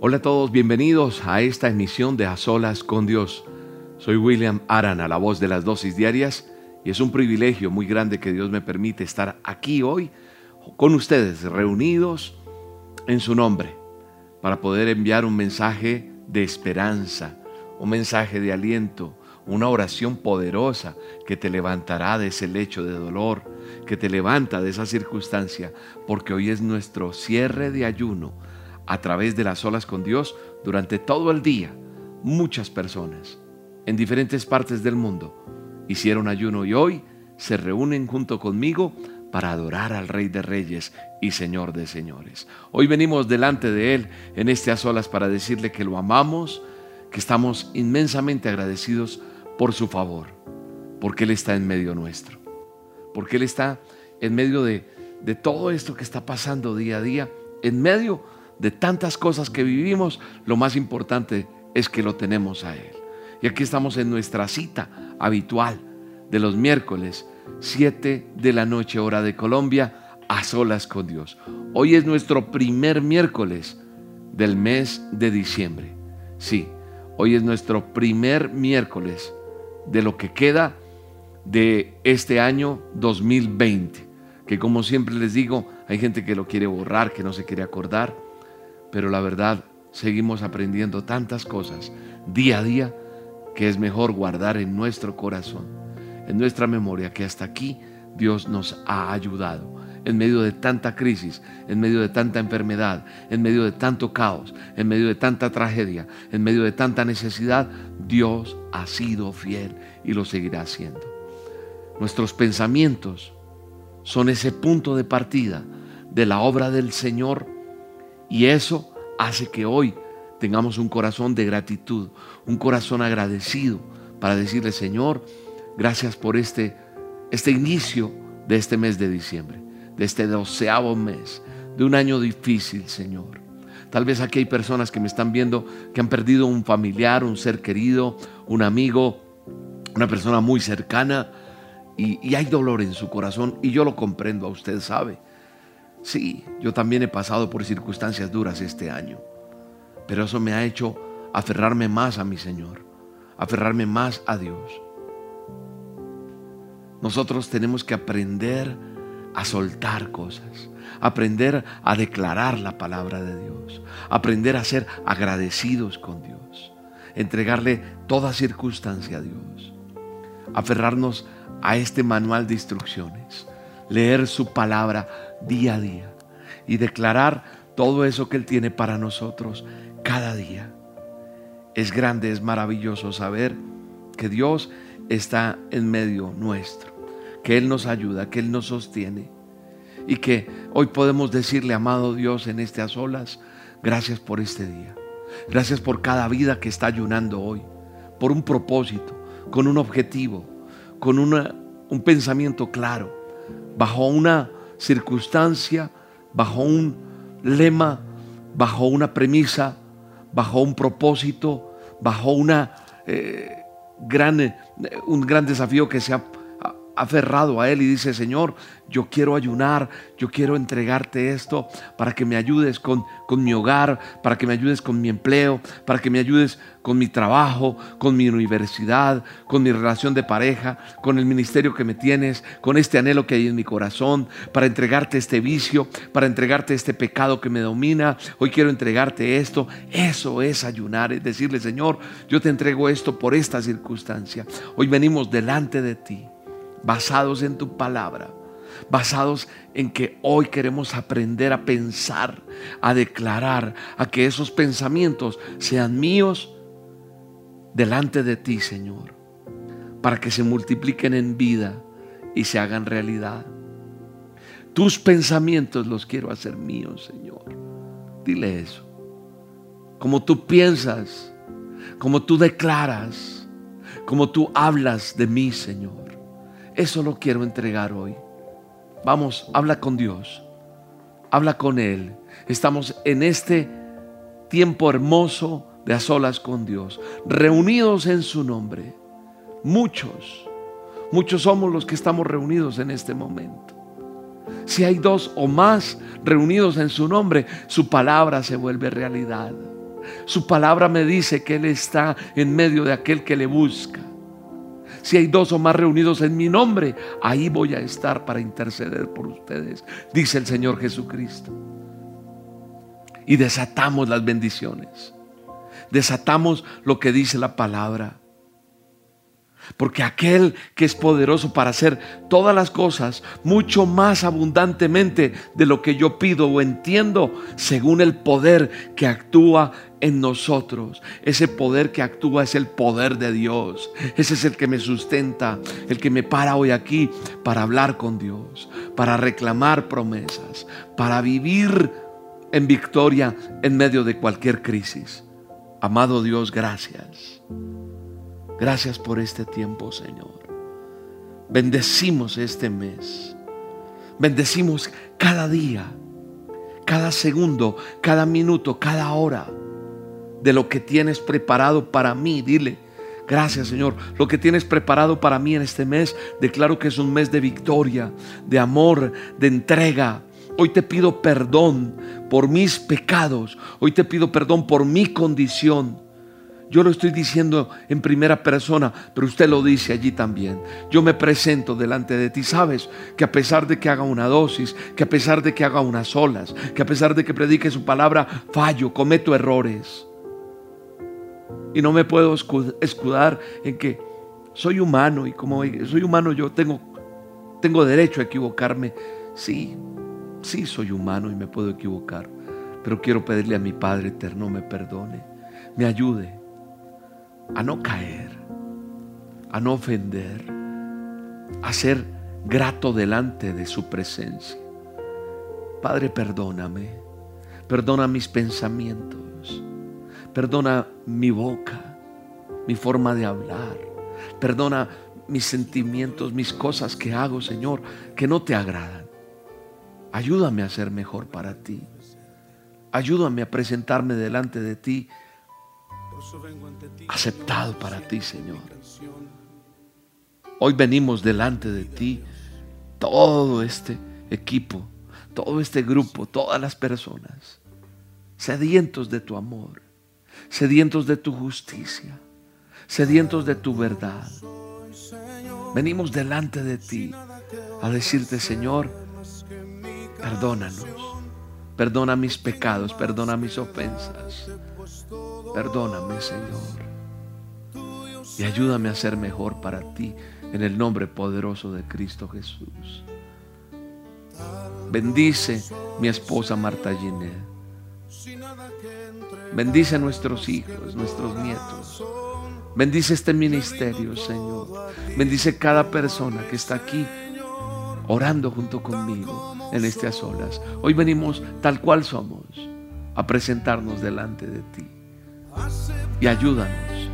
Hola a todos, bienvenidos a esta emisión de A Solas con Dios. Soy William Arana, la voz de las dosis diarias, y es un privilegio muy grande que Dios me permite estar aquí hoy con ustedes, reunidos en su nombre, para poder enviar un mensaje de esperanza, un mensaje de aliento, una oración poderosa que te levantará de ese lecho de dolor, que te levanta de esa circunstancia, porque hoy es nuestro cierre de ayuno a través de las olas con Dios durante todo el día. Muchas personas en diferentes partes del mundo hicieron ayuno y hoy se reúnen junto conmigo para adorar al Rey de Reyes y Señor de Señores. Hoy venimos delante de Él en este a solas para decirle que lo amamos, que estamos inmensamente agradecidos por su favor, porque Él está en medio nuestro, porque Él está en medio de, de todo esto que está pasando día a día, en medio de tantas cosas que vivimos, lo más importante es que lo tenemos a Él. Y aquí estamos en nuestra cita habitual de los miércoles, 7 de la noche, hora de Colombia, a solas con Dios. Hoy es nuestro primer miércoles del mes de diciembre. Sí, hoy es nuestro primer miércoles de lo que queda de este año 2020. Que como siempre les digo, hay gente que lo quiere borrar, que no se quiere acordar pero la verdad seguimos aprendiendo tantas cosas día a día que es mejor guardar en nuestro corazón, en nuestra memoria, que hasta aquí Dios nos ha ayudado. En medio de tanta crisis, en medio de tanta enfermedad, en medio de tanto caos, en medio de tanta tragedia, en medio de tanta necesidad, Dios ha sido fiel y lo seguirá haciendo. Nuestros pensamientos son ese punto de partida de la obra del Señor y eso hace que hoy tengamos un corazón de gratitud, un corazón agradecido para decirle, Señor, gracias por este, este inicio de este mes de diciembre, de este doceavo mes, de un año difícil, Señor. Tal vez aquí hay personas que me están viendo que han perdido un familiar, un ser querido, un amigo, una persona muy cercana y, y hay dolor en su corazón y yo lo comprendo, a usted sabe. Sí, yo también he pasado por circunstancias duras este año, pero eso me ha hecho aferrarme más a mi Señor, aferrarme más a Dios. Nosotros tenemos que aprender a soltar cosas, aprender a declarar la palabra de Dios, aprender a ser agradecidos con Dios, entregarle toda circunstancia a Dios, aferrarnos a este manual de instrucciones, leer su palabra día a día y declarar todo eso que Él tiene para nosotros cada día. Es grande, es maravilloso saber que Dios está en medio nuestro, que Él nos ayuda, que Él nos sostiene y que hoy podemos decirle, amado Dios, en a solas, gracias por este día. Gracias por cada vida que está ayunando hoy, por un propósito, con un objetivo, con un pensamiento claro, bajo una circunstancia, bajo un lema, bajo una premisa, bajo un propósito, bajo una, eh, eh, un gran desafío que se ha aferrado a Él y dice, Señor, yo quiero ayunar, yo quiero entregarte esto para que me ayudes con, con mi hogar, para que me ayudes con mi empleo, para que me ayudes con mi trabajo, con mi universidad, con mi relación de pareja, con el ministerio que me tienes, con este anhelo que hay en mi corazón, para entregarte este vicio, para entregarte este pecado que me domina. Hoy quiero entregarte esto. Eso es ayunar, es decirle, Señor, yo te entrego esto por esta circunstancia. Hoy venimos delante de ti basados en tu palabra, basados en que hoy queremos aprender a pensar, a declarar, a que esos pensamientos sean míos delante de ti, Señor, para que se multipliquen en vida y se hagan realidad. Tus pensamientos los quiero hacer míos, Señor. Dile eso. Como tú piensas, como tú declaras, como tú hablas de mí, Señor. Eso lo quiero entregar hoy. Vamos, habla con Dios. Habla con Él. Estamos en este tiempo hermoso de a solas con Dios, reunidos en su nombre. Muchos, muchos somos los que estamos reunidos en este momento. Si hay dos o más reunidos en su nombre, su palabra se vuelve realidad. Su palabra me dice que Él está en medio de aquel que le busca. Si hay dos o más reunidos en mi nombre, ahí voy a estar para interceder por ustedes, dice el Señor Jesucristo. Y desatamos las bendiciones. Desatamos lo que dice la palabra. Porque aquel que es poderoso para hacer todas las cosas mucho más abundantemente de lo que yo pido o entiendo, según el poder que actúa en nosotros. Ese poder que actúa es el poder de Dios. Ese es el que me sustenta, el que me para hoy aquí para hablar con Dios, para reclamar promesas, para vivir en victoria en medio de cualquier crisis. Amado Dios, gracias. Gracias por este tiempo, Señor. Bendecimos este mes. Bendecimos cada día, cada segundo, cada minuto, cada hora de lo que tienes preparado para mí. Dile, gracias Señor. Lo que tienes preparado para mí en este mes, declaro que es un mes de victoria, de amor, de entrega. Hoy te pido perdón por mis pecados. Hoy te pido perdón por mi condición. Yo lo estoy diciendo en primera persona, pero usted lo dice allí también. Yo me presento delante de ti. Sabes que a pesar de que haga una dosis, que a pesar de que haga unas olas, que a pesar de que predique su palabra, fallo, cometo errores. Y no me puedo escudar en que soy humano y como soy humano yo tengo, tengo derecho a equivocarme. Sí, sí soy humano y me puedo equivocar. Pero quiero pedirle a mi Padre eterno me perdone, me ayude a no caer, a no ofender, a ser grato delante de su presencia. Padre, perdóname, perdona mis pensamientos, perdona mi boca, mi forma de hablar, perdona mis sentimientos, mis cosas que hago, Señor, que no te agradan. Ayúdame a ser mejor para ti. Ayúdame a presentarme delante de ti aceptado para ti, Señor. Hoy venimos delante de ti, todo este equipo, todo este grupo, todas las personas, sedientos de tu amor, sedientos de tu justicia, sedientos de tu verdad. Venimos delante de ti a decirte, Señor, perdónanos, perdona mis pecados, perdona mis ofensas. Perdóname, Señor. Y ayúdame a ser mejor para ti en el nombre poderoso de Cristo Jesús. Bendice mi esposa Marta Giné. Bendice a nuestros hijos, nuestros nietos. Bendice este ministerio, Señor. Bendice cada persona que está aquí orando junto conmigo en este solas. Hoy venimos tal cual somos a presentarnos delante de ti y ayúdanos.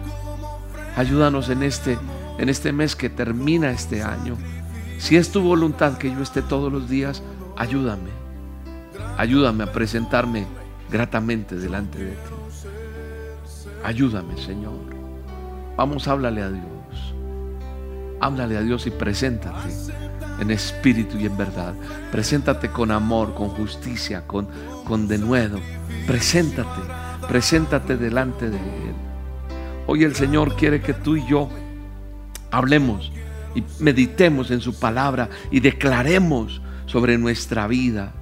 Ayúdanos en este, en este mes que termina este año. Si es tu voluntad que yo esté todos los días, ayúdame. Ayúdame a presentarme gratamente delante de ti. Ayúdame, Señor. Vamos, háblale a Dios. Háblale a Dios y preséntate en espíritu y en verdad. Preséntate con amor, con justicia, con, con denuedo. Preséntate Preséntate delante de Él. Hoy el Señor quiere que tú y yo hablemos y meditemos en su palabra y declaremos sobre nuestra vida.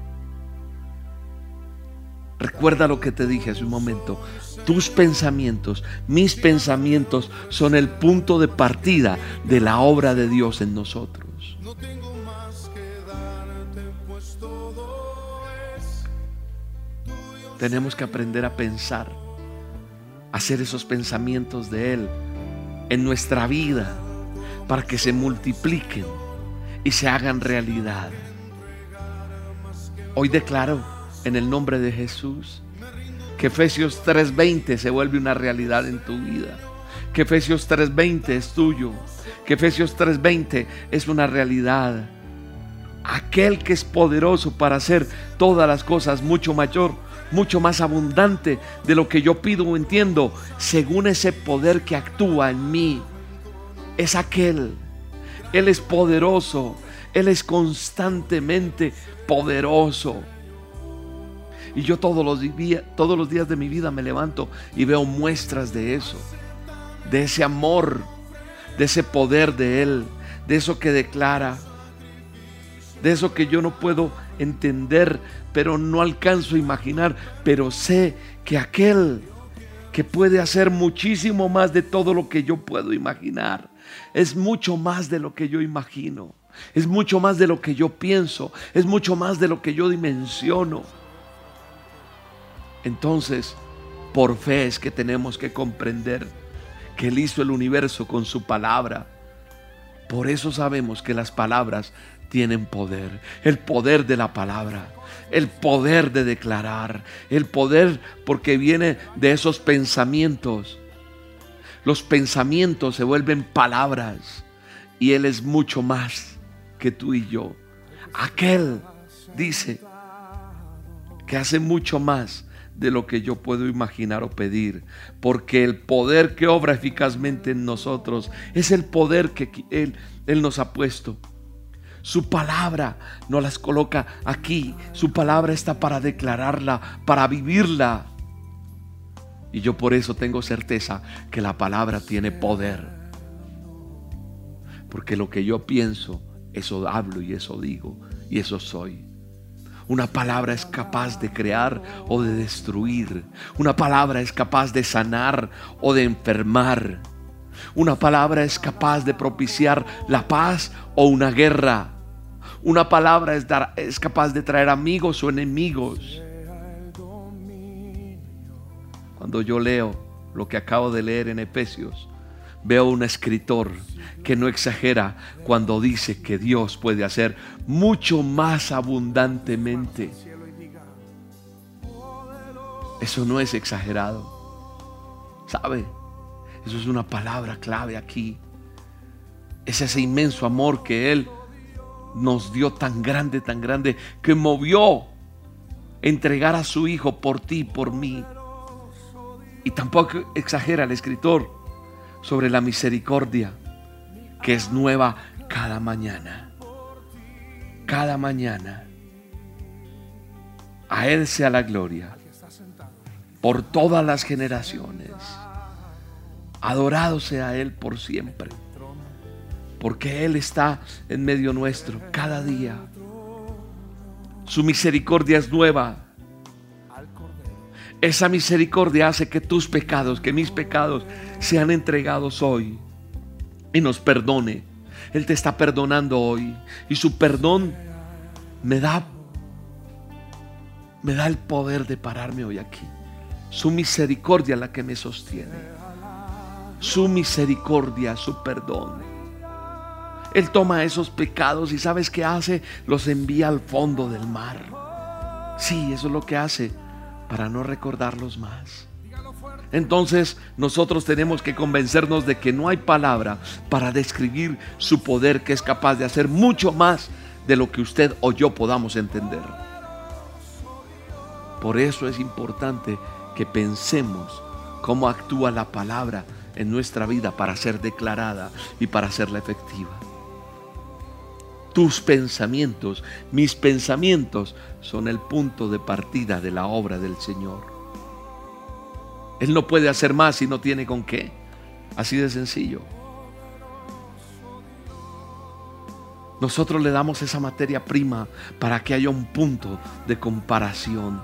Recuerda lo que te dije hace un momento. Tus pensamientos, mis pensamientos son el punto de partida de la obra de Dios en nosotros. Tenemos que aprender a pensar, hacer esos pensamientos de Él en nuestra vida para que se multipliquen y se hagan realidad. Hoy declaro en el nombre de Jesús que Efesios 3:20 se vuelve una realidad en tu vida. Que Efesios 3:20 es tuyo. Que Efesios 3:20 es una realidad. Aquel que es poderoso para hacer todas las cosas mucho mayor mucho más abundante de lo que yo pido o entiendo, según ese poder que actúa en mí. Es aquel. Él es poderoso. Él es constantemente poderoso. Y yo todos los, días, todos los días de mi vida me levanto y veo muestras de eso, de ese amor, de ese poder de Él, de eso que declara, de eso que yo no puedo entender, pero no alcanzo a imaginar, pero sé que aquel que puede hacer muchísimo más de todo lo que yo puedo imaginar, es mucho más de lo que yo imagino, es mucho más de lo que yo pienso, es mucho más de lo que yo dimensiono. Entonces, por fe es que tenemos que comprender que Él hizo el universo con su palabra. Por eso sabemos que las palabras tienen poder, el poder de la palabra, el poder de declarar, el poder porque viene de esos pensamientos. Los pensamientos se vuelven palabras y Él es mucho más que tú y yo. Aquel dice que hace mucho más de lo que yo puedo imaginar o pedir, porque el poder que obra eficazmente en nosotros es el poder que Él, Él nos ha puesto. Su palabra no las coloca aquí. Su palabra está para declararla, para vivirla. Y yo por eso tengo certeza que la palabra tiene poder. Porque lo que yo pienso, eso hablo y eso digo y eso soy. Una palabra es capaz de crear o de destruir. Una palabra es capaz de sanar o de enfermar. Una palabra es capaz de propiciar la paz o una guerra. Una palabra es, dar, es capaz de traer amigos o enemigos. Cuando yo leo lo que acabo de leer en Efesios, veo un escritor que no exagera cuando dice que Dios puede hacer mucho más abundantemente. Eso no es exagerado. ¿Sabe? Eso es una palabra clave aquí. Es ese inmenso amor que Él nos dio tan grande, tan grande, que movió entregar a su Hijo por ti, por mí. Y tampoco exagera el escritor sobre la misericordia que es nueva cada mañana. Cada mañana. A Él sea la gloria por todas las generaciones. Adorado sea Él por siempre porque Él está en medio nuestro cada día. Su misericordia es nueva. Esa misericordia hace que tus pecados, que mis pecados sean entregados hoy y nos perdone. Él te está perdonando hoy y su perdón me da me da el poder de pararme hoy aquí. Su misericordia la que me sostiene. Su misericordia, su perdón. Él toma esos pecados y sabes qué hace? Los envía al fondo del mar. Sí, eso es lo que hace para no recordarlos más. Entonces nosotros tenemos que convencernos de que no hay palabra para describir su poder que es capaz de hacer mucho más de lo que usted o yo podamos entender. Por eso es importante que pensemos cómo actúa la palabra en nuestra vida para ser declarada y para hacerla efectiva tus pensamientos, mis pensamientos son el punto de partida de la obra del Señor. Él no puede hacer más si no tiene con qué. Así de sencillo. Nosotros le damos esa materia prima para que haya un punto de comparación.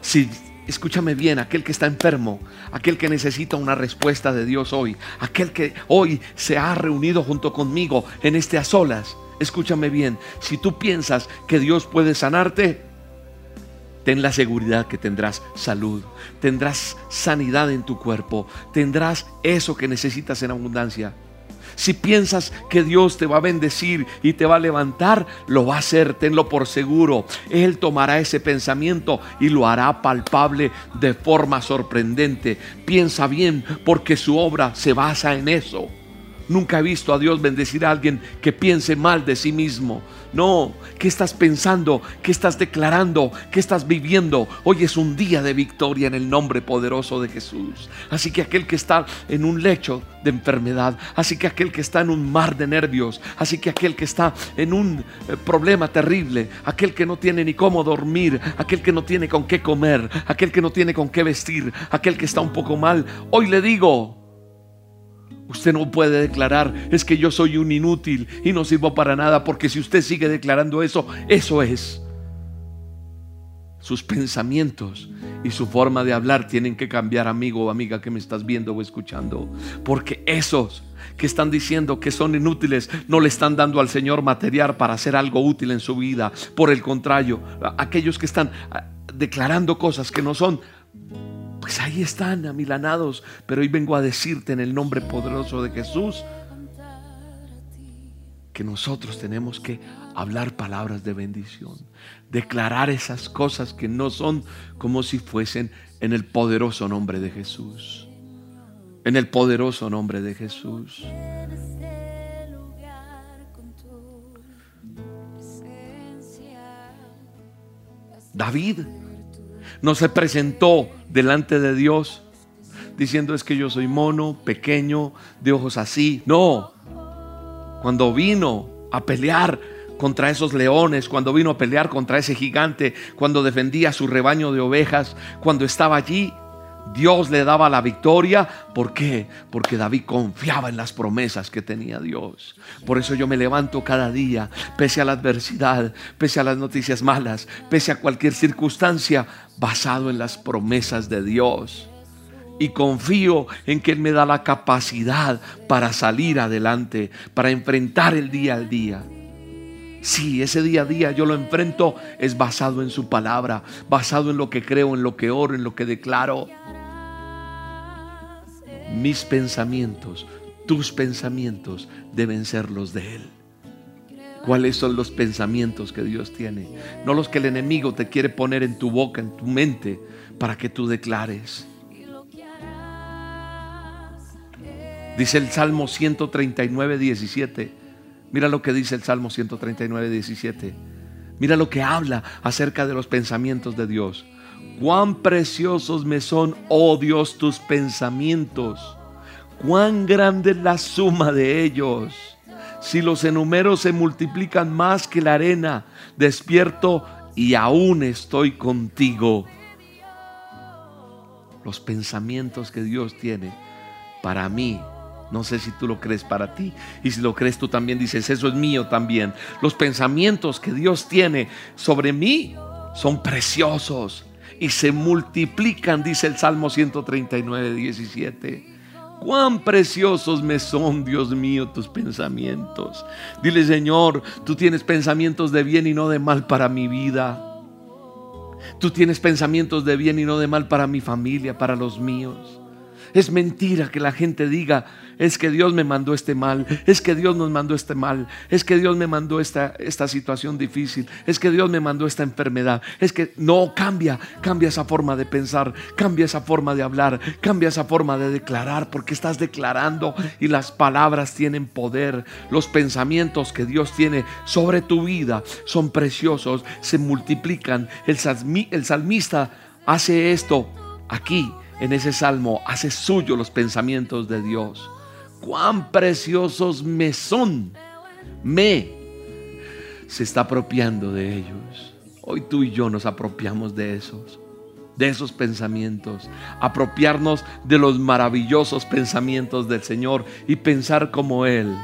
Si escúchame bien, aquel que está enfermo, aquel que necesita una respuesta de Dios hoy, aquel que hoy se ha reunido junto conmigo en este a solas, escúchame bien, si tú piensas que Dios puede sanarte, ten la seguridad que tendrás salud, tendrás sanidad en tu cuerpo, tendrás eso que necesitas en abundancia. Si piensas que Dios te va a bendecir y te va a levantar, lo va a hacer, tenlo por seguro. Él tomará ese pensamiento y lo hará palpable de forma sorprendente. Piensa bien porque su obra se basa en eso. Nunca he visto a Dios bendecir a alguien que piense mal de sí mismo. No, ¿qué estás pensando? ¿Qué estás declarando? ¿Qué estás viviendo? Hoy es un día de victoria en el nombre poderoso de Jesús. Así que aquel que está en un lecho de enfermedad, así que aquel que está en un mar de nervios, así que aquel que está en un eh, problema terrible, aquel que no tiene ni cómo dormir, aquel que no tiene con qué comer, aquel que no tiene con qué vestir, aquel que está un poco mal, hoy le digo, Usted no puede declarar, es que yo soy un inútil y no sirvo para nada, porque si usted sigue declarando eso, eso es. Sus pensamientos y su forma de hablar tienen que cambiar, amigo o amiga que me estás viendo o escuchando. Porque esos que están diciendo que son inútiles no le están dando al Señor material para hacer algo útil en su vida. Por el contrario, aquellos que están ah, declarando cosas que no son, pues ahí están amilanados. Pero hoy vengo a decirte en el nombre poderoso de Jesús que nosotros tenemos que hablar palabras de bendición, declarar esas cosas que no son como si fuesen en el poderoso nombre de Jesús. En el poderoso nombre de Jesús. David no se presentó delante de Dios diciendo es que yo soy mono, pequeño, de ojos así. No, cuando vino a pelear contra esos leones, cuando vino a pelear contra ese gigante, cuando defendía su rebaño de ovejas, cuando estaba allí, Dios le daba la victoria. ¿Por qué? Porque David confiaba en las promesas que tenía Dios. Por eso yo me levanto cada día, pese a la adversidad, pese a las noticias malas, pese a cualquier circunstancia, basado en las promesas de Dios. Y confío en que Él me da la capacidad para salir adelante, para enfrentar el día al día. Sí, ese día a día yo lo enfrento es basado en su palabra, basado en lo que creo, en lo que oro, en lo que declaro mis pensamientos, tus pensamientos deben ser los de Él. ¿Cuáles son los pensamientos que Dios tiene? No los que el enemigo te quiere poner en tu boca, en tu mente, para que tú declares. Dice el Salmo 139, 17. Mira lo que dice el Salmo 139, 17. Mira lo que habla acerca de los pensamientos de Dios. Cuán preciosos me son, oh Dios, tus pensamientos. Cuán grande es la suma de ellos. Si los enumero se multiplican más que la arena, despierto y aún estoy contigo. Los pensamientos que Dios tiene para mí no sé si tú lo crees para ti. Y si lo crees tú también dices, eso es mío también. Los pensamientos que Dios tiene sobre mí son preciosos y se multiplican, dice el Salmo 139, 17. Cuán preciosos me son, Dios mío, tus pensamientos. Dile, Señor, tú tienes pensamientos de bien y no de mal para mi vida. Tú tienes pensamientos de bien y no de mal para mi familia, para los míos. Es mentira que la gente diga, es que Dios me mandó este mal, es que Dios nos mandó este mal, es que Dios me mandó esta, esta situación difícil, es que Dios me mandó esta enfermedad, es que no cambia, cambia esa forma de pensar, cambia esa forma de hablar, cambia esa forma de declarar, porque estás declarando y las palabras tienen poder, los pensamientos que Dios tiene sobre tu vida son preciosos, se multiplican, el, el salmista hace esto aquí en ese salmo, hace suyo los pensamientos de Dios cuán preciosos me son. Me se está apropiando de ellos. Hoy tú y yo nos apropiamos de esos, de esos pensamientos. Apropiarnos de los maravillosos pensamientos del Señor y pensar como Él.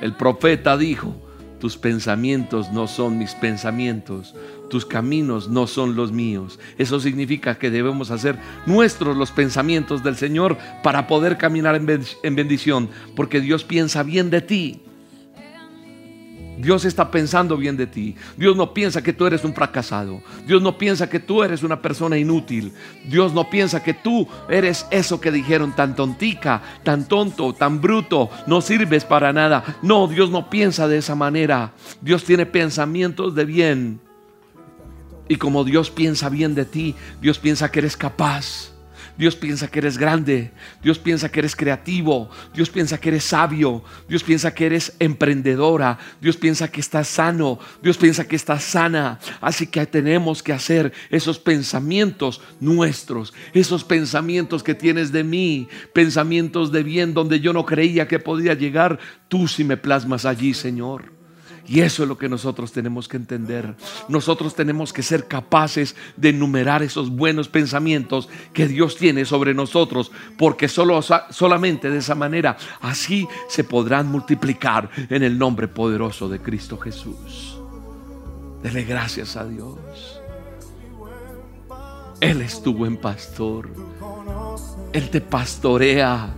El profeta dijo, tus pensamientos no son mis pensamientos, tus caminos no son los míos. Eso significa que debemos hacer nuestros los pensamientos del Señor para poder caminar en bendición, porque Dios piensa bien de ti. Dios está pensando bien de ti. Dios no piensa que tú eres un fracasado. Dios no piensa que tú eres una persona inútil. Dios no piensa que tú eres eso que dijeron tan tontica, tan tonto, tan bruto. No sirves para nada. No, Dios no piensa de esa manera. Dios tiene pensamientos de bien. Y como Dios piensa bien de ti, Dios piensa que eres capaz. Dios piensa que eres grande, Dios piensa que eres creativo, Dios piensa que eres sabio, Dios piensa que eres emprendedora, Dios piensa que estás sano, Dios piensa que estás sana. Así que tenemos que hacer esos pensamientos nuestros, esos pensamientos que tienes de mí, pensamientos de bien donde yo no creía que podía llegar, tú si me plasmas allí, Señor. Y eso es lo que nosotros tenemos que entender. Nosotros tenemos que ser capaces de enumerar esos buenos pensamientos que Dios tiene sobre nosotros, porque solo, solamente de esa manera así se podrán multiplicar en el nombre poderoso de Cristo Jesús. Dele gracias a Dios. Él estuvo en pastor. Él te pastorea.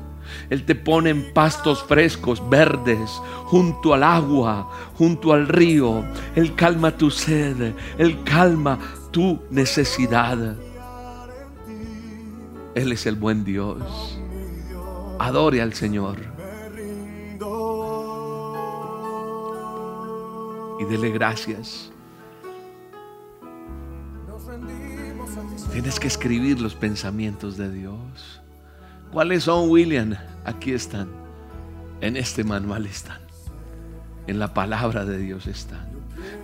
Él te pone en pastos frescos, verdes, junto al agua, junto al río. Él calma tu sed, Él calma tu necesidad. Él es el buen Dios. Adore al Señor. Y dele gracias. Tienes que escribir los pensamientos de Dios. ¿Cuáles son, William? Aquí están. En este manual están. En la palabra de Dios están.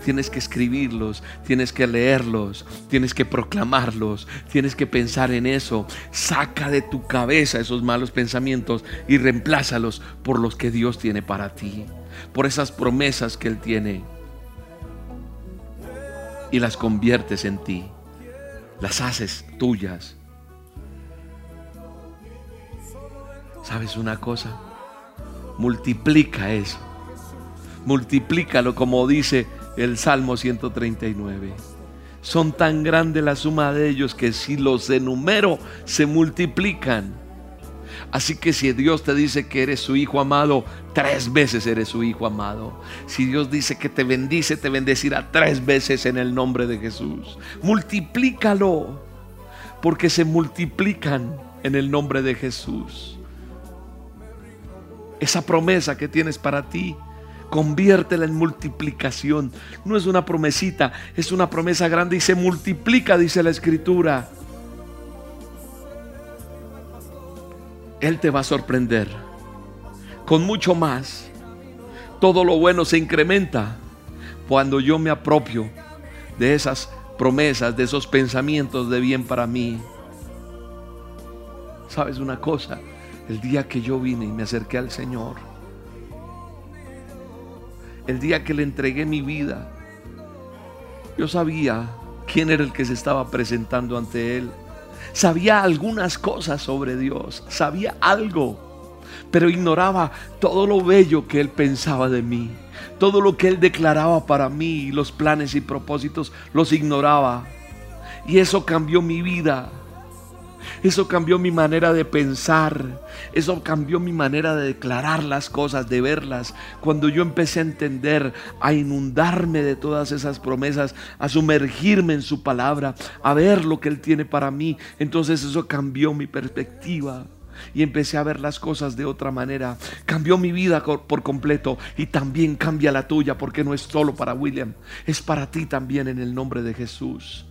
Tienes que escribirlos, tienes que leerlos, tienes que proclamarlos, tienes que pensar en eso. Saca de tu cabeza esos malos pensamientos y reemplázalos por los que Dios tiene para ti, por esas promesas que Él tiene. Y las conviertes en ti, las haces tuyas ¿Sabes una cosa? Multiplica eso. Multiplícalo como dice el Salmo 139. Son tan grande la suma de ellos que si los enumero se multiplican. Así que si Dios te dice que eres su hijo amado, tres veces eres su hijo amado. Si Dios dice que te bendice, te bendecirá tres veces en el nombre de Jesús. Multiplícalo, porque se multiplican en el nombre de Jesús esa promesa que tienes para ti. Conviértela en multiplicación. No es una promesita, es una promesa grande y se multiplica, dice la escritura. Él te va a sorprender con mucho más. Todo lo bueno se incrementa cuando yo me apropio de esas promesas, de esos pensamientos de bien para mí. ¿Sabes una cosa? El día que yo vine y me acerqué al Señor. El día que le entregué mi vida. Yo sabía quién era el que se estaba presentando ante Él. Sabía algunas cosas sobre Dios. Sabía algo. Pero ignoraba todo lo bello que Él pensaba de mí. Todo lo que Él declaraba para mí. Los planes y propósitos los ignoraba. Y eso cambió mi vida. Eso cambió mi manera de pensar. Eso cambió mi manera de declarar las cosas, de verlas. Cuando yo empecé a entender, a inundarme de todas esas promesas, a sumergirme en su palabra, a ver lo que Él tiene para mí, entonces eso cambió mi perspectiva y empecé a ver las cosas de otra manera. Cambió mi vida por completo y también cambia la tuya porque no es solo para William, es para ti también en el nombre de Jesús.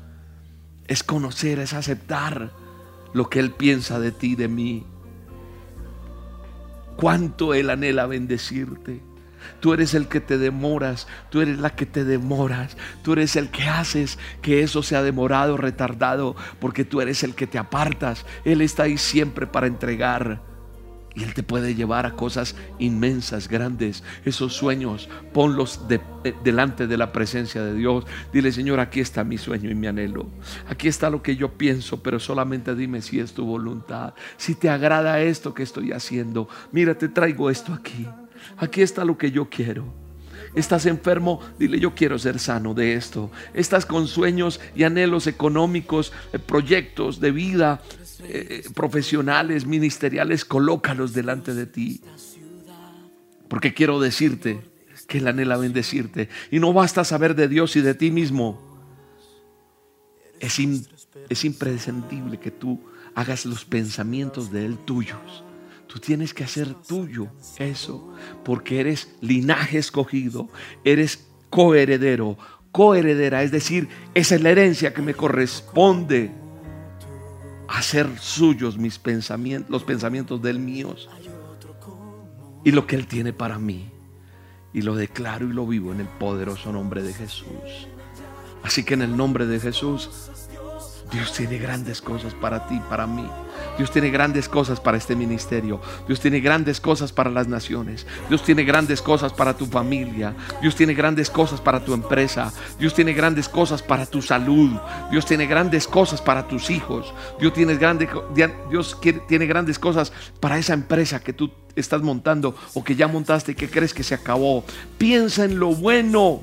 Es conocer, es aceptar lo que Él piensa de ti, de mí. Cuánto Él anhela bendecirte. Tú eres el que te demoras, tú eres la que te demoras, tú eres el que haces que eso sea demorado, retardado, porque tú eres el que te apartas. Él está ahí siempre para entregar. Y Él te puede llevar a cosas inmensas, grandes. Esos sueños, ponlos eh, delante de la presencia de Dios. Dile, Señor, aquí está mi sueño y mi anhelo. Aquí está lo que yo pienso, pero solamente dime si es tu voluntad. Si te agrada esto que estoy haciendo. Mira, te traigo esto aquí. Aquí está lo que yo quiero. Estás enfermo, dile yo quiero ser sano de esto. Estás con sueños y anhelos económicos, eh, proyectos de vida, eh, profesionales, ministeriales, colócalos delante de ti. Porque quiero decirte que Él anhela bendecirte. Y no basta saber de Dios y de ti mismo. Es, es imprescindible que tú hagas los pensamientos de Él tuyos. Tú tienes que hacer tuyo eso, porque eres linaje escogido, eres coheredero, coheredera, es decir, esa es la herencia que me corresponde hacer suyos mis pensamientos, los pensamientos del míos y lo que Él tiene para mí. Y lo declaro y lo vivo en el poderoso nombre de Jesús. Así que en el nombre de Jesús, Dios tiene grandes cosas para ti, para mí. Dios tiene grandes cosas para este ministerio. Dios tiene grandes cosas para las naciones. Dios tiene grandes cosas para tu familia. Dios tiene grandes cosas para tu empresa. Dios tiene grandes cosas para tu salud. Dios tiene grandes cosas para tus hijos. Dios tiene grandes, Dios tiene grandes cosas para esa empresa que tú estás montando o que ya montaste y que crees que se acabó. Piensa en lo bueno.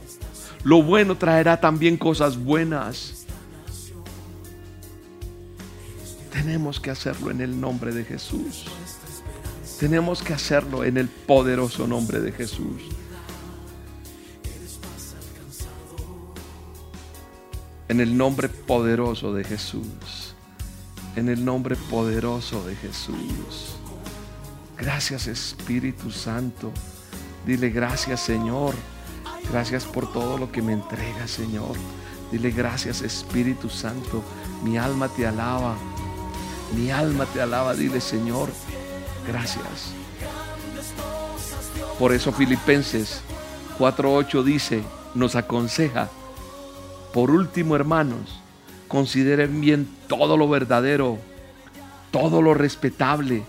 Lo bueno traerá también cosas buenas. Tenemos que hacerlo en el nombre de Jesús. Tenemos que hacerlo en el poderoso nombre de Jesús. En el nombre poderoso de Jesús. En el nombre poderoso de Jesús. Gracias Espíritu Santo. Dile gracias Señor. Gracias por todo lo que me entrega Señor. Dile gracias Espíritu Santo. Mi alma te alaba. Mi alma te alaba, dile Señor, gracias. Por eso Filipenses 4.8 dice, nos aconseja, por último hermanos, consideren bien todo lo verdadero, todo lo respetable,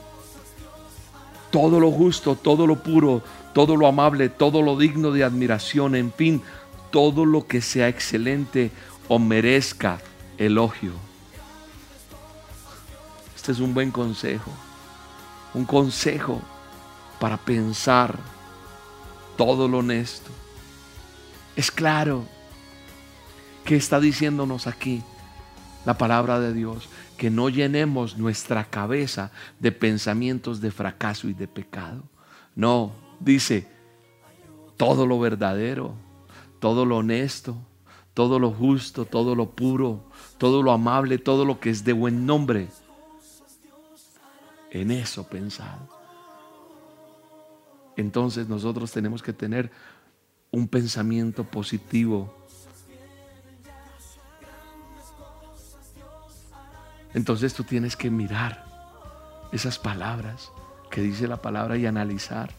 todo lo justo, todo lo puro, todo lo amable, todo lo digno de admiración, en fin, todo lo que sea excelente o merezca elogio. Este es un buen consejo. Un consejo para pensar todo lo honesto. Es claro que está diciéndonos aquí la palabra de Dios, que no llenemos nuestra cabeza de pensamientos de fracaso y de pecado. No, dice, todo lo verdadero, todo lo honesto, todo lo justo, todo lo puro, todo lo amable, todo lo que es de buen nombre en eso pensado. Entonces nosotros tenemos que tener un pensamiento positivo. Entonces tú tienes que mirar esas palabras que dice la palabra y analizar.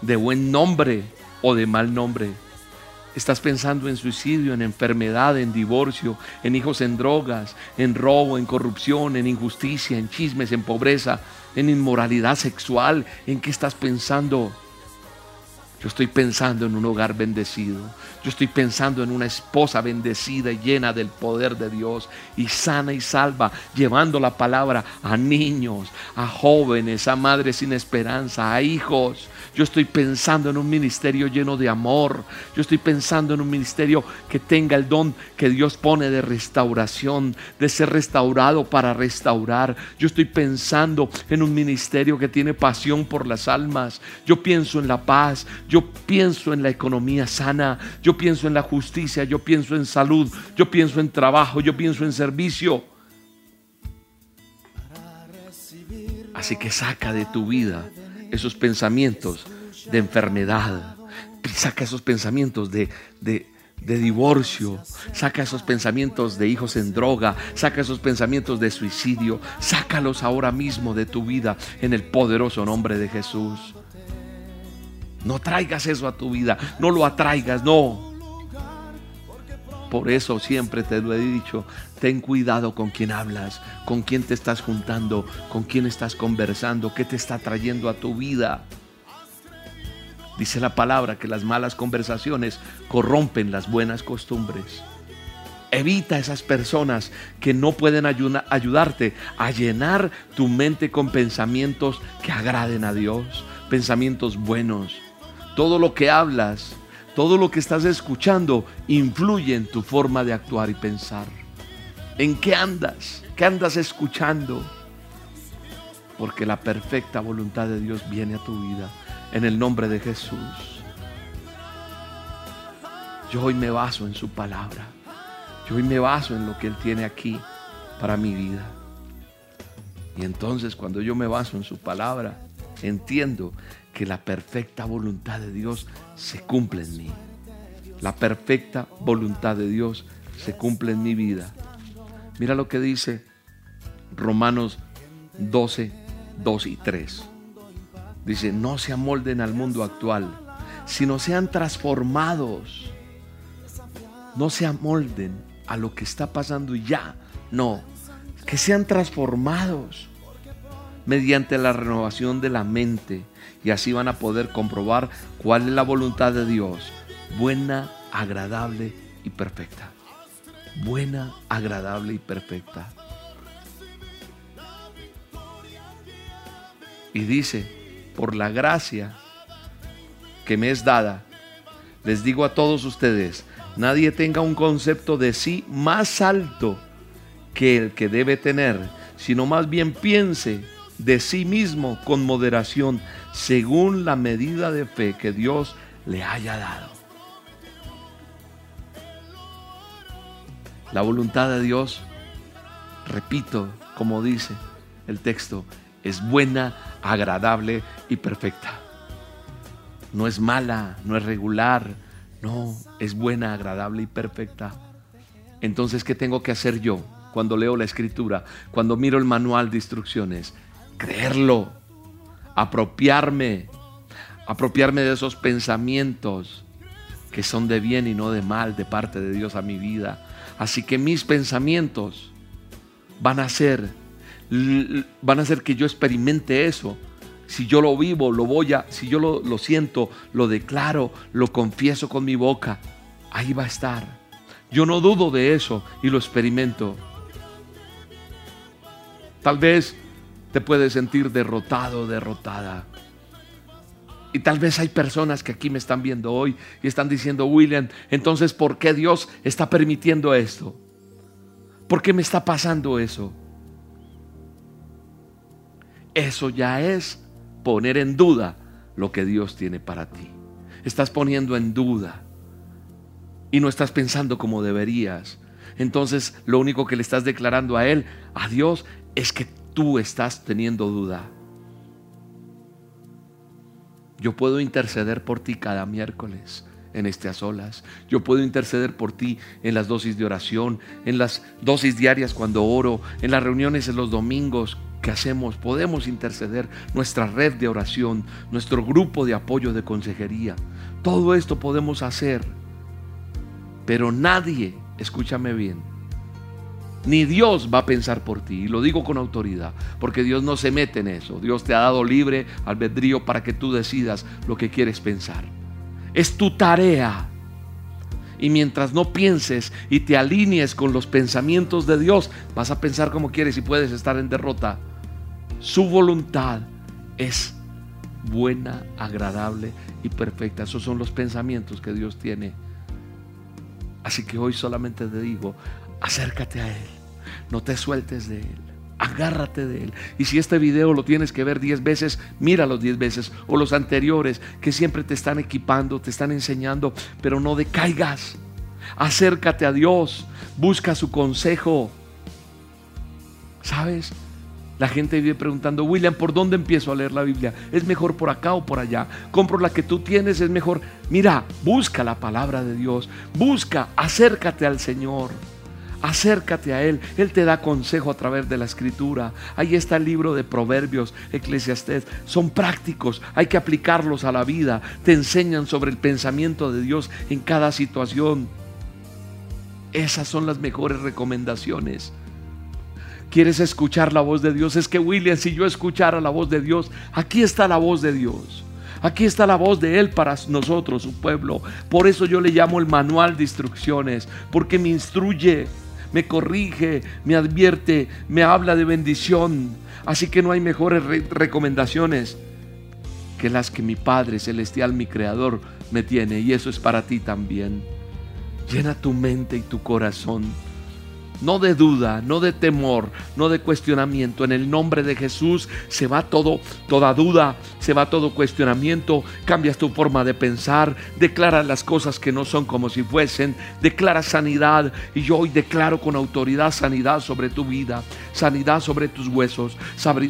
De buen nombre o de mal nombre. Estás pensando en suicidio, en enfermedad, en divorcio, en hijos en drogas, en robo, en corrupción, en injusticia, en chismes, en pobreza, en inmoralidad sexual. ¿En qué estás pensando? Yo estoy pensando en un hogar bendecido. Yo estoy pensando en una esposa bendecida y llena del poder de Dios y sana y salva, llevando la palabra a niños, a jóvenes, a madres sin esperanza, a hijos. Yo estoy pensando en un ministerio lleno de amor. Yo estoy pensando en un ministerio que tenga el don que Dios pone de restauración, de ser restaurado para restaurar. Yo estoy pensando en un ministerio que tiene pasión por las almas. Yo pienso en la paz. Yo pienso en la economía sana, yo pienso en la justicia, yo pienso en salud, yo pienso en trabajo, yo pienso en servicio. Así que saca de tu vida esos pensamientos de enfermedad, saca esos pensamientos de, de, divorcio, saca esos pensamientos de hijos en droga, saca esos pensamientos de suicidio, sácalos ahora mismo de tu vida en el poderoso nombre de Jesús. No traigas eso a tu vida, no lo atraigas, no. Por eso siempre te lo he dicho, ten cuidado con quién hablas, con quién te estás juntando, con quién estás conversando, qué te está trayendo a tu vida. Dice la palabra que las malas conversaciones corrompen las buenas costumbres. Evita esas personas que no pueden ayudarte a llenar tu mente con pensamientos que agraden a Dios, pensamientos buenos todo lo que hablas, todo lo que estás escuchando influye en tu forma de actuar y pensar. ¿En qué andas? ¿Qué andas escuchando? Porque la perfecta voluntad de Dios viene a tu vida en el nombre de Jesús. Yo hoy me baso en su palabra. Yo hoy me baso en lo que Él tiene aquí para mi vida. Y entonces cuando yo me baso en su palabra, entiendo que la perfecta voluntad de Dios se cumple en mí. La perfecta voluntad de Dios se cumple en mi vida. Mira lo que dice Romanos 12, 2 y 3. Dice, no se amolden al mundo actual, sino sean transformados. No se amolden a lo que está pasando ya. No, que sean transformados mediante la renovación de la mente y así van a poder comprobar cuál es la voluntad de Dios, buena, agradable y perfecta. Buena, agradable y perfecta. Y dice, por la gracia que me es dada, les digo a todos ustedes, nadie tenga un concepto de sí más alto que el que debe tener, sino más bien piense de sí mismo con moderación, según la medida de fe que Dios le haya dado. La voluntad de Dios, repito, como dice el texto, es buena, agradable y perfecta. No es mala, no es regular, no, es buena, agradable y perfecta. Entonces, ¿qué tengo que hacer yo cuando leo la escritura, cuando miro el manual de instrucciones? Creerlo, apropiarme, apropiarme de esos pensamientos que son de bien y no de mal de parte de Dios a mi vida. Así que mis pensamientos van a ser van a hacer que yo experimente eso. Si yo lo vivo, lo voy a, si yo lo, lo siento, lo declaro, lo confieso con mi boca, ahí va a estar. Yo no dudo de eso y lo experimento. Tal vez te puedes sentir derrotado, derrotada. Y tal vez hay personas que aquí me están viendo hoy y están diciendo, William, entonces, ¿por qué Dios está permitiendo esto? ¿Por qué me está pasando eso? Eso ya es poner en duda lo que Dios tiene para ti. Estás poniendo en duda y no estás pensando como deberías. Entonces lo único que le estás declarando a Él, a Dios, es que tú estás teniendo duda. Yo puedo interceder por ti cada miércoles en este a solas. Yo puedo interceder por ti en las dosis de oración, en las dosis diarias cuando oro, en las reuniones en los domingos, que hacemos, podemos interceder, nuestra red de oración, nuestro grupo de apoyo de consejería. Todo esto podemos hacer. Pero nadie, escúchame bien, ni Dios va a pensar por ti. Y lo digo con autoridad, porque Dios no se mete en eso. Dios te ha dado libre albedrío para que tú decidas lo que quieres pensar. Es tu tarea. Y mientras no pienses y te alinees con los pensamientos de Dios, vas a pensar como quieres y puedes estar en derrota. Su voluntad es buena, agradable y perfecta. Esos son los pensamientos que Dios tiene. Así que hoy solamente te digo, acércate a Él. No te sueltes de Él. Agárrate de Él. Y si este video lo tienes que ver diez veces, míralo diez veces. O los anteriores que siempre te están equipando, te están enseñando, pero no decaigas. Acércate a Dios. Busca su consejo. ¿Sabes? La gente vive preguntando, William, ¿por dónde empiezo a leer la Biblia? ¿Es mejor por acá o por allá? ¿Compro la que tú tienes? ¿Es mejor? Mira, busca la palabra de Dios. Busca, acércate al Señor. Acércate a Él. Él te da consejo a través de la escritura. Ahí está el libro de Proverbios, Eclesiastés. Son prácticos. Hay que aplicarlos a la vida. Te enseñan sobre el pensamiento de Dios en cada situación. Esas son las mejores recomendaciones. ¿Quieres escuchar la voz de Dios? Es que William, si yo escuchara la voz de Dios, aquí está la voz de Dios. Aquí está la voz de Él para nosotros, su pueblo. Por eso yo le llamo el manual de instrucciones, porque me instruye, me corrige, me advierte, me habla de bendición. Así que no hay mejores recomendaciones que las que mi Padre Celestial, mi Creador, me tiene. Y eso es para ti también. Llena tu mente y tu corazón no de duda, no de temor, no de cuestionamiento. En el nombre de Jesús se va todo, toda duda, se va todo cuestionamiento, cambias tu forma de pensar, declaras las cosas que no son como si fuesen, declaras sanidad y yo hoy declaro con autoridad sanidad sobre tu vida, sanidad sobre tus huesos,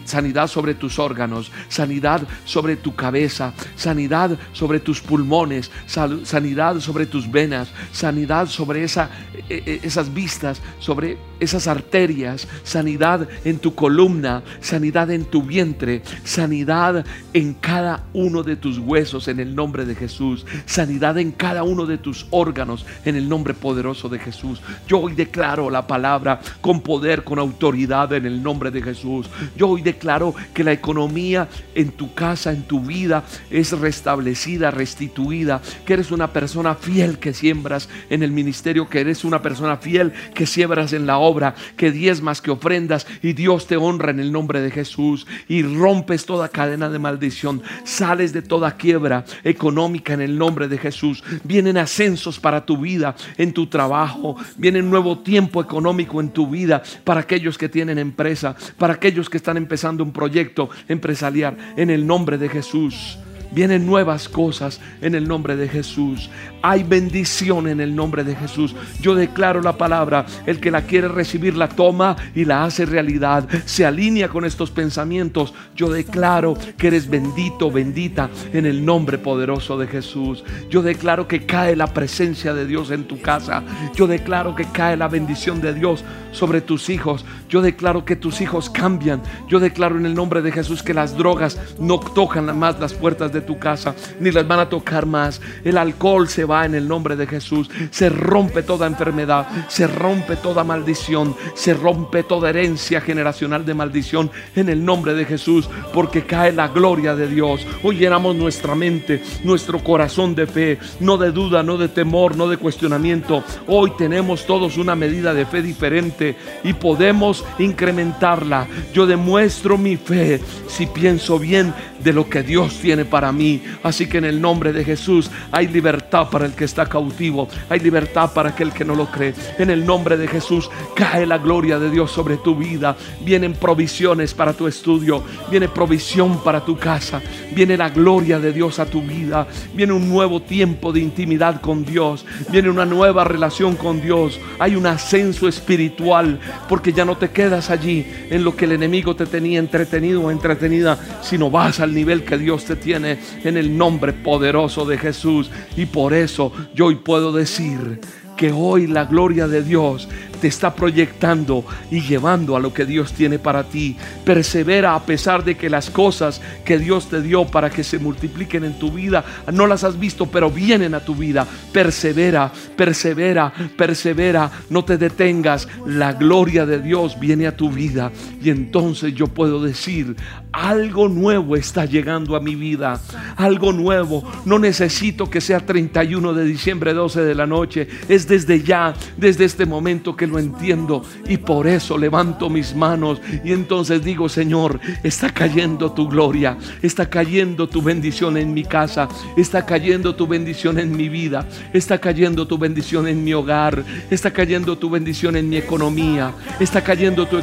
sanidad sobre tus órganos, sanidad sobre tu cabeza, sanidad sobre tus pulmones, sanidad sobre tus venas, sanidad sobre esa, e, e, esas vistas, sobre esas arterias, sanidad en tu columna, sanidad en tu vientre, sanidad en cada uno de tus huesos en el nombre de Jesús, sanidad en cada uno de tus órganos en el nombre poderoso de Jesús. Yo hoy declaro la palabra con poder, con autoridad en el nombre de Jesús. Yo hoy declaro que la economía en tu casa, en tu vida, es restablecida, restituida, que eres una persona fiel que siembras en el ministerio, que eres una persona fiel que siembras en la obra, que diezmas, que ofrendas y Dios te honra en el nombre de Jesús y rompes toda cadena de maldición, sales de toda quiebra económica en el nombre de Jesús. Vienen ascensos para tu vida, en tu trabajo, viene nuevo tiempo económico en tu vida para aquellos que tienen empresa, para aquellos que están empezando un proyecto empresarial en el nombre de Jesús. Vienen nuevas cosas en el nombre de Jesús. Hay bendición en el nombre de Jesús. Yo declaro la palabra. El que la quiere recibir la toma y la hace realidad. Se alinea con estos pensamientos. Yo declaro que eres bendito, bendita en el nombre poderoso de Jesús. Yo declaro que cae la presencia de Dios en tu casa. Yo declaro que cae la bendición de Dios sobre tus hijos. Yo declaro que tus hijos cambian. Yo declaro en el nombre de Jesús que las drogas no tocan más las puertas de tu casa, ni las van a tocar más. El alcohol se va en el nombre de Jesús. Se rompe toda enfermedad, se rompe toda maldición, se rompe toda herencia generacional de maldición en el nombre de Jesús, porque cae la gloria de Dios. Hoy llenamos nuestra mente, nuestro corazón de fe, no de duda, no de temor, no de cuestionamiento. Hoy tenemos todos una medida de fe diferente y podemos incrementarla. Yo demuestro mi fe si pienso bien de lo que Dios tiene para mí. Así que en el nombre de Jesús hay libertad para el que está cautivo, hay libertad para aquel que no lo cree. En el nombre de Jesús cae la gloria de Dios sobre tu vida. Vienen provisiones para tu estudio, viene provisión para tu casa, viene la gloria de Dios a tu vida, viene un nuevo tiempo de intimidad con Dios, viene una nueva relación con Dios. Hay un ascenso espiritual porque ya no te quedas allí en lo que el enemigo te tenía entretenido o entretenida, sino vas al nivel que Dios te tiene en el nombre poderoso de Jesús. Y por eso yo hoy puedo decir que hoy la gloria de Dios te está proyectando y llevando a lo que Dios tiene para ti. Persevera a pesar de que las cosas que Dios te dio para que se multipliquen en tu vida no las has visto, pero vienen a tu vida. Persevera, persevera, persevera. No te detengas. La gloria de Dios viene a tu vida. Y entonces yo puedo decir, algo nuevo está llegando a mi vida. Algo nuevo. No necesito que sea 31 de diciembre, 12 de la noche. Es desde ya, desde este momento que lo entiendo y por eso levanto mis manos y entonces digo, Señor, está cayendo tu gloria, está cayendo tu bendición en mi casa, está cayendo tu bendición en mi vida, está cayendo tu bendición en mi hogar, está cayendo tu bendición en mi economía, está cayendo tu,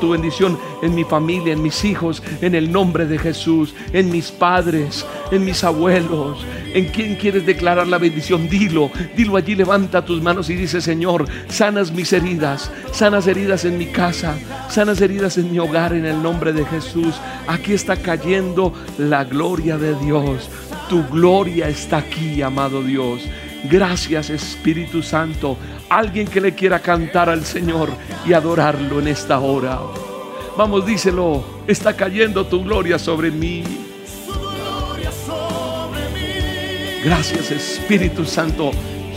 tu bendición en mi familia, en mis hijos, en el nombre de Jesús, en mis padres, en mis abuelos, en quien quieres declarar la bendición, dilo, dilo allí, levanta tus manos y dice, Señor, sanas mis sanas heridas en mi casa, sanas heridas en mi hogar en el nombre de Jesús. Aquí está cayendo la gloria de Dios. Tu gloria está aquí, amado Dios. Gracias Espíritu Santo. Alguien que le quiera cantar al Señor y adorarlo en esta hora. Vamos, díselo. Está cayendo tu gloria sobre mí. Gracias Espíritu Santo.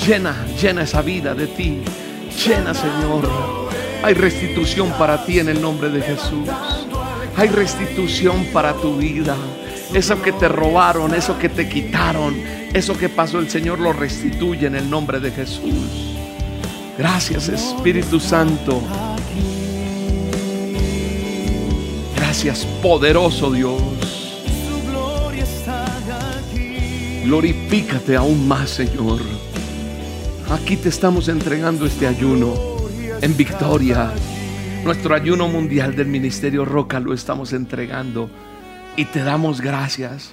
Llena, llena esa vida de ti. Llena, Señor. Hay restitución para ti en el nombre de Jesús. Hay restitución para tu vida. Eso que te robaron, eso que te quitaron, eso que pasó, el Señor lo restituye en el nombre de Jesús. Gracias Espíritu Santo. Gracias poderoso Dios. Glorifícate aún más, Señor. Aquí te estamos entregando este ayuno en victoria. Nuestro ayuno mundial del Ministerio Roca lo estamos entregando y te damos gracias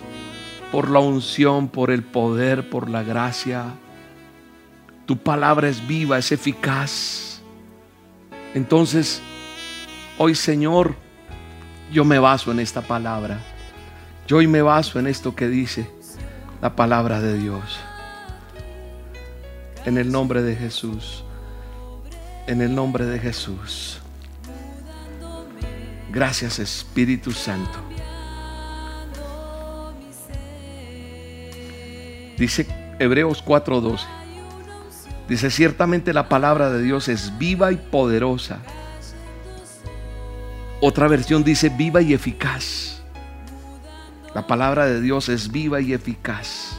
por la unción, por el poder, por la gracia. Tu palabra es viva, es eficaz. Entonces, hoy Señor, yo me baso en esta palabra. Yo hoy me baso en esto que dice la palabra de Dios en el nombre de Jesús. en el nombre de Jesús. Gracias Espíritu Santo. Dice Hebreos 4:12. Dice, ciertamente la palabra de Dios es viva y poderosa. Otra versión dice viva y eficaz. La palabra de Dios es viva y eficaz.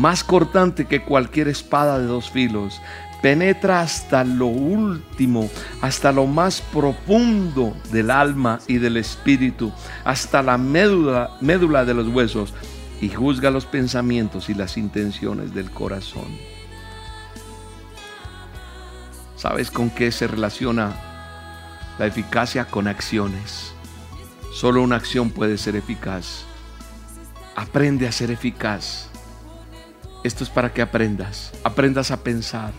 Más cortante que cualquier espada de dos filos. Penetra hasta lo último, hasta lo más profundo del alma y del espíritu, hasta la médula, médula de los huesos y juzga los pensamientos y las intenciones del corazón. ¿Sabes con qué se relaciona la eficacia? Con acciones. Solo una acción puede ser eficaz. Aprende a ser eficaz. Esto es para que aprendas. Aprendas a pensar.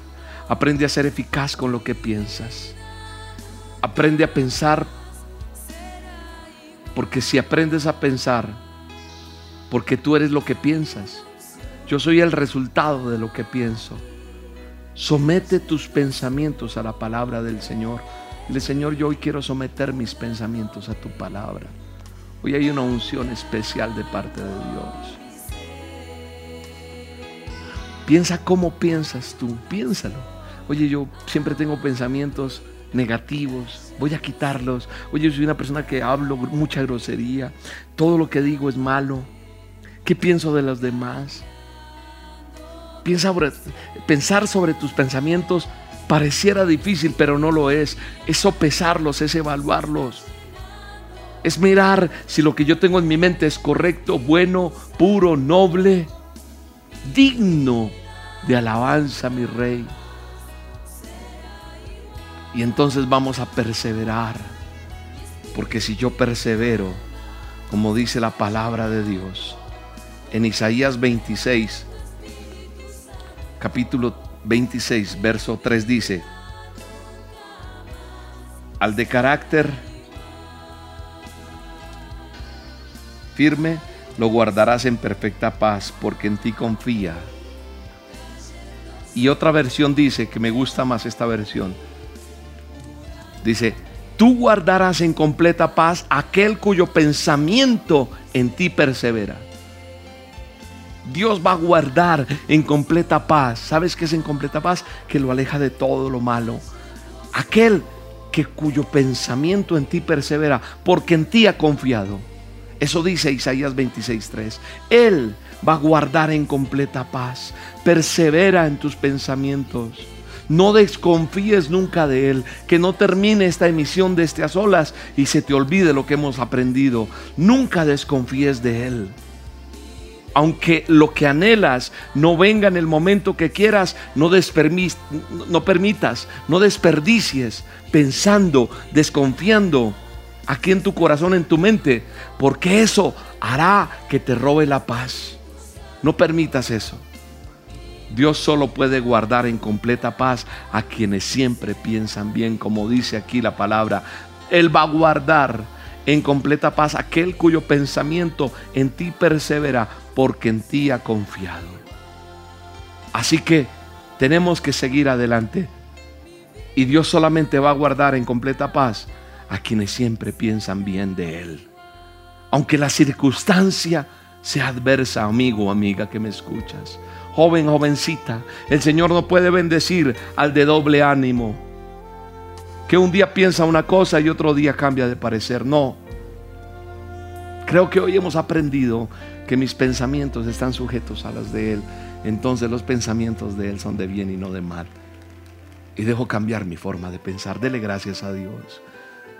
Aprende a ser eficaz con lo que piensas. Aprende a pensar. Porque si aprendes a pensar, porque tú eres lo que piensas. Yo soy el resultado de lo que pienso. Somete tus pensamientos a la palabra del Señor. Dile, Señor, yo hoy quiero someter mis pensamientos a tu palabra. Hoy hay una unción especial de parte de Dios. Piensa cómo piensas tú, piénsalo. Oye, yo siempre tengo pensamientos negativos, voy a quitarlos. Oye, yo soy una persona que hablo mucha grosería, todo lo que digo es malo. ¿Qué pienso de los demás? Piensa pensar sobre tus pensamientos pareciera difícil, pero no lo es. Es sopesarlos, es evaluarlos. Es mirar si lo que yo tengo en mi mente es correcto, bueno, puro, noble, digno de alabanza, mi rey. Y entonces vamos a perseverar. Porque si yo persevero, como dice la palabra de Dios, en Isaías 26, capítulo 26, verso 3 dice, al de carácter firme, lo guardarás en perfecta paz, porque en ti confía. Y otra versión dice, que me gusta más esta versión, dice, tú guardarás en completa paz aquel cuyo pensamiento en ti persevera. Dios va a guardar en completa paz. ¿Sabes qué es en completa paz? Que lo aleja de todo lo malo. Aquel que cuyo pensamiento en ti persevera, porque en ti ha confiado. Eso dice Isaías 26:3. Él va a guardar en completa paz. Persevera en tus pensamientos. No desconfíes nunca de Él. Que no termine esta emisión de este a solas y se te olvide lo que hemos aprendido. Nunca desconfíes de Él aunque lo que anhelas no venga en el momento que quieras, no, no permitas, no desperdicies pensando, desconfiando aquí en tu corazón, en tu mente, porque eso hará que te robe la paz. No permitas eso. Dios solo puede guardar en completa paz a quienes siempre piensan bien, como dice aquí la palabra. Él va a guardar en completa paz aquel cuyo pensamiento en ti persevera, porque en ti ha confiado. Así que tenemos que seguir adelante. Y Dios solamente va a guardar en completa paz a quienes siempre piensan bien de Él. Aunque la circunstancia sea adversa, amigo o amiga que me escuchas. Joven, jovencita, el Señor no puede bendecir al de doble ánimo. Que un día piensa una cosa y otro día cambia de parecer. No. Creo que hoy hemos aprendido que mis pensamientos están sujetos a los de Él, entonces los pensamientos de Él son de bien y no de mal. Y dejo cambiar mi forma de pensar. Dele gracias a Dios.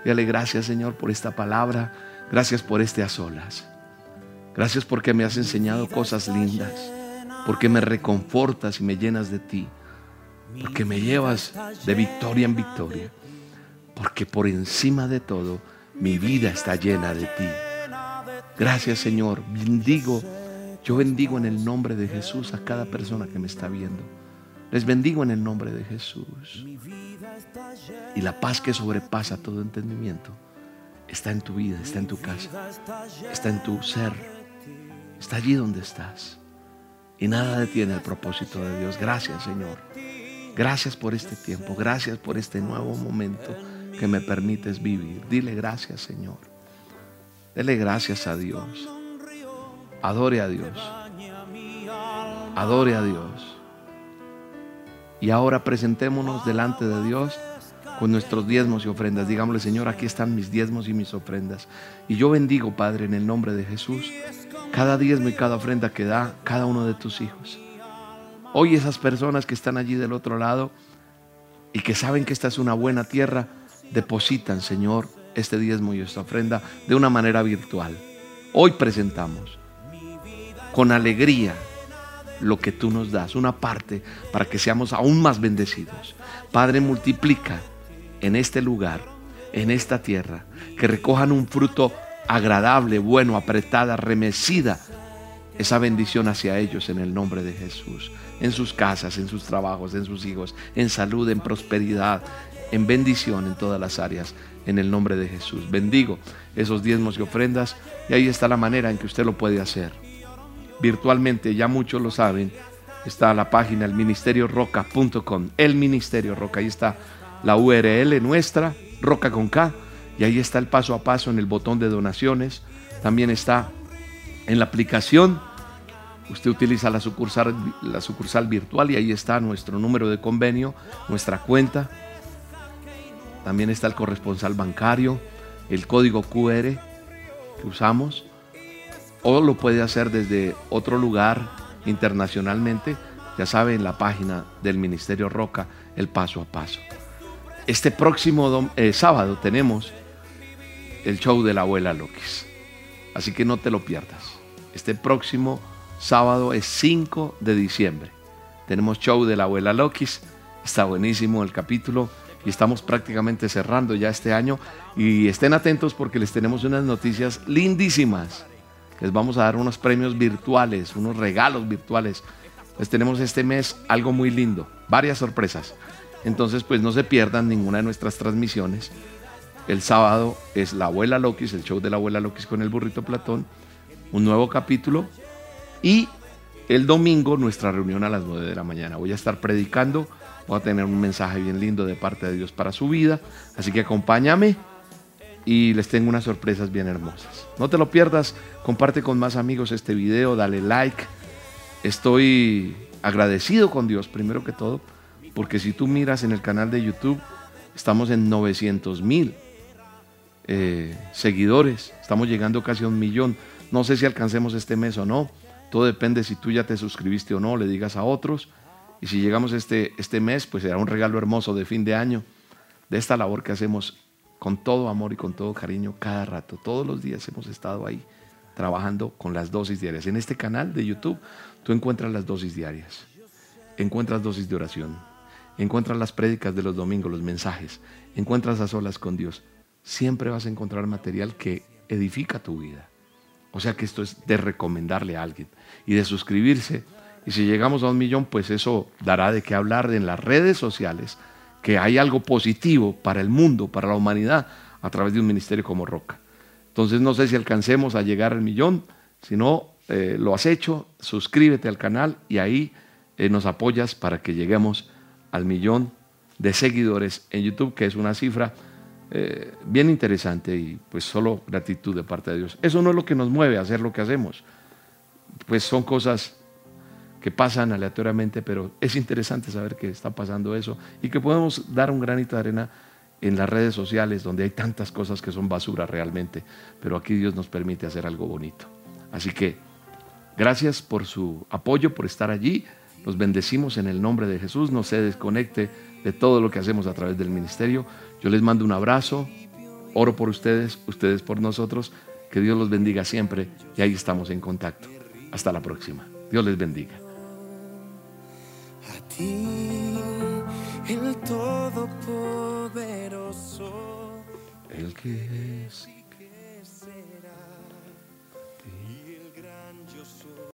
Dale gracias, Señor, por esta palabra. Gracias por este a solas. Gracias porque me has enseñado cosas lindas. Porque me reconfortas y me llenas de ti. Porque me llevas de victoria en victoria. Porque por encima de todo, mi vida está llena de ti. Gracias Señor. Bendigo. Yo bendigo en el nombre de Jesús a cada persona que me está viendo. Les bendigo en el nombre de Jesús. Y la paz que sobrepasa todo entendimiento está en tu vida, está en tu casa, está en tu ser, está allí donde estás. Y nada detiene el propósito de Dios. Gracias Señor. Gracias por este tiempo, gracias por este nuevo momento que me permites vivir. Dile gracias, Señor. Dele gracias a Dios. Adore a Dios. Adore a Dios. Y ahora presentémonos delante de Dios con nuestros diezmos y ofrendas. Digámosle, Señor, aquí están mis diezmos y mis ofrendas. Y yo bendigo, Padre, en el nombre de Jesús, cada diezmo y cada ofrenda que da cada uno de tus hijos. Hoy esas personas que están allí del otro lado y que saben que esta es una buena tierra, depositan, Señor, este diezmo y esta ofrenda de una manera virtual. Hoy presentamos con alegría lo que tú nos das, una parte para que seamos aún más bendecidos. Padre, multiplica en este lugar, en esta tierra, que recojan un fruto agradable, bueno, apretada, remecida, esa bendición hacia ellos en el nombre de Jesús, en sus casas, en sus trabajos, en sus hijos, en salud, en prosperidad, en bendición en todas las áreas, en el nombre de Jesús. Bendigo esos diezmos y ofrendas y ahí está la manera en que usted lo puede hacer. Virtualmente, ya muchos lo saben, está la página el ministerio roca.com, el ministerio roca, ahí está la URL nuestra, Roca con K, y ahí está el paso a paso en el botón de donaciones. También está en la aplicación. Usted utiliza la sucursal, la sucursal virtual y ahí está nuestro número de convenio, nuestra cuenta. También está el corresponsal bancario, el código QR que usamos. O lo puede hacer desde otro lugar internacionalmente. Ya sabe, en la página del Ministerio Roca, el paso a paso. Este próximo eh, sábado tenemos el show de la abuela Lokis. Así que no te lo pierdas. Este próximo sábado es 5 de diciembre. Tenemos show de la abuela Lokis. Está buenísimo el capítulo y estamos prácticamente cerrando ya este año. Y estén atentos porque les tenemos unas noticias lindísimas. Les vamos a dar unos premios virtuales, unos regalos virtuales. Les tenemos este mes algo muy lindo, varias sorpresas. Entonces, pues no se pierdan ninguna de nuestras transmisiones. El sábado es La Abuela Lokis, el show de la Abuela Lokis con el burrito Platón, un nuevo capítulo. Y el domingo nuestra reunión a las 9 de la mañana. Voy a estar predicando, voy a tener un mensaje bien lindo de parte de Dios para su vida. Así que acompáñame y les tengo unas sorpresas bien hermosas. No te lo pierdas, comparte con más amigos este video, dale like. Estoy agradecido con Dios, primero que todo, porque si tú miras en el canal de YouTube, estamos en 900 mil eh, seguidores. Estamos llegando casi a un millón. No sé si alcancemos este mes o no. Todo depende si tú ya te suscribiste o no, le digas a otros. Y si llegamos este, este mes, pues será un regalo hermoso de fin de año de esta labor que hacemos con todo amor y con todo cariño cada rato. Todos los días hemos estado ahí trabajando con las dosis diarias. En este canal de YouTube tú encuentras las dosis diarias. Encuentras dosis de oración, encuentras las prédicas de los domingos, los mensajes, encuentras a solas con Dios, siempre vas a encontrar material que edifica tu vida. O sea que esto es de recomendarle a alguien y de suscribirse. Y si llegamos a un millón, pues eso dará de qué hablar en las redes sociales, que hay algo positivo para el mundo, para la humanidad, a través de un ministerio como Roca. Entonces no sé si alcancemos a llegar al millón, si no eh, lo has hecho, suscríbete al canal y ahí eh, nos apoyas para que lleguemos al millón de seguidores en YouTube, que es una cifra eh, bien interesante y pues solo gratitud de parte de Dios. Eso no es lo que nos mueve a hacer lo que hacemos, pues son cosas que pasan aleatoriamente, pero es interesante saber que está pasando eso y que podemos dar un granito de arena en las redes sociales donde hay tantas cosas que son basura realmente, pero aquí Dios nos permite hacer algo bonito. Así que gracias por su apoyo, por estar allí. Los bendecimos en el nombre de Jesús. No se desconecte de todo lo que hacemos a través del ministerio. Yo les mando un abrazo. Oro por ustedes, ustedes por nosotros. Que Dios los bendiga siempre y ahí estamos en contacto. Hasta la próxima. Dios les bendiga. A ti, el Todopoderoso, el que es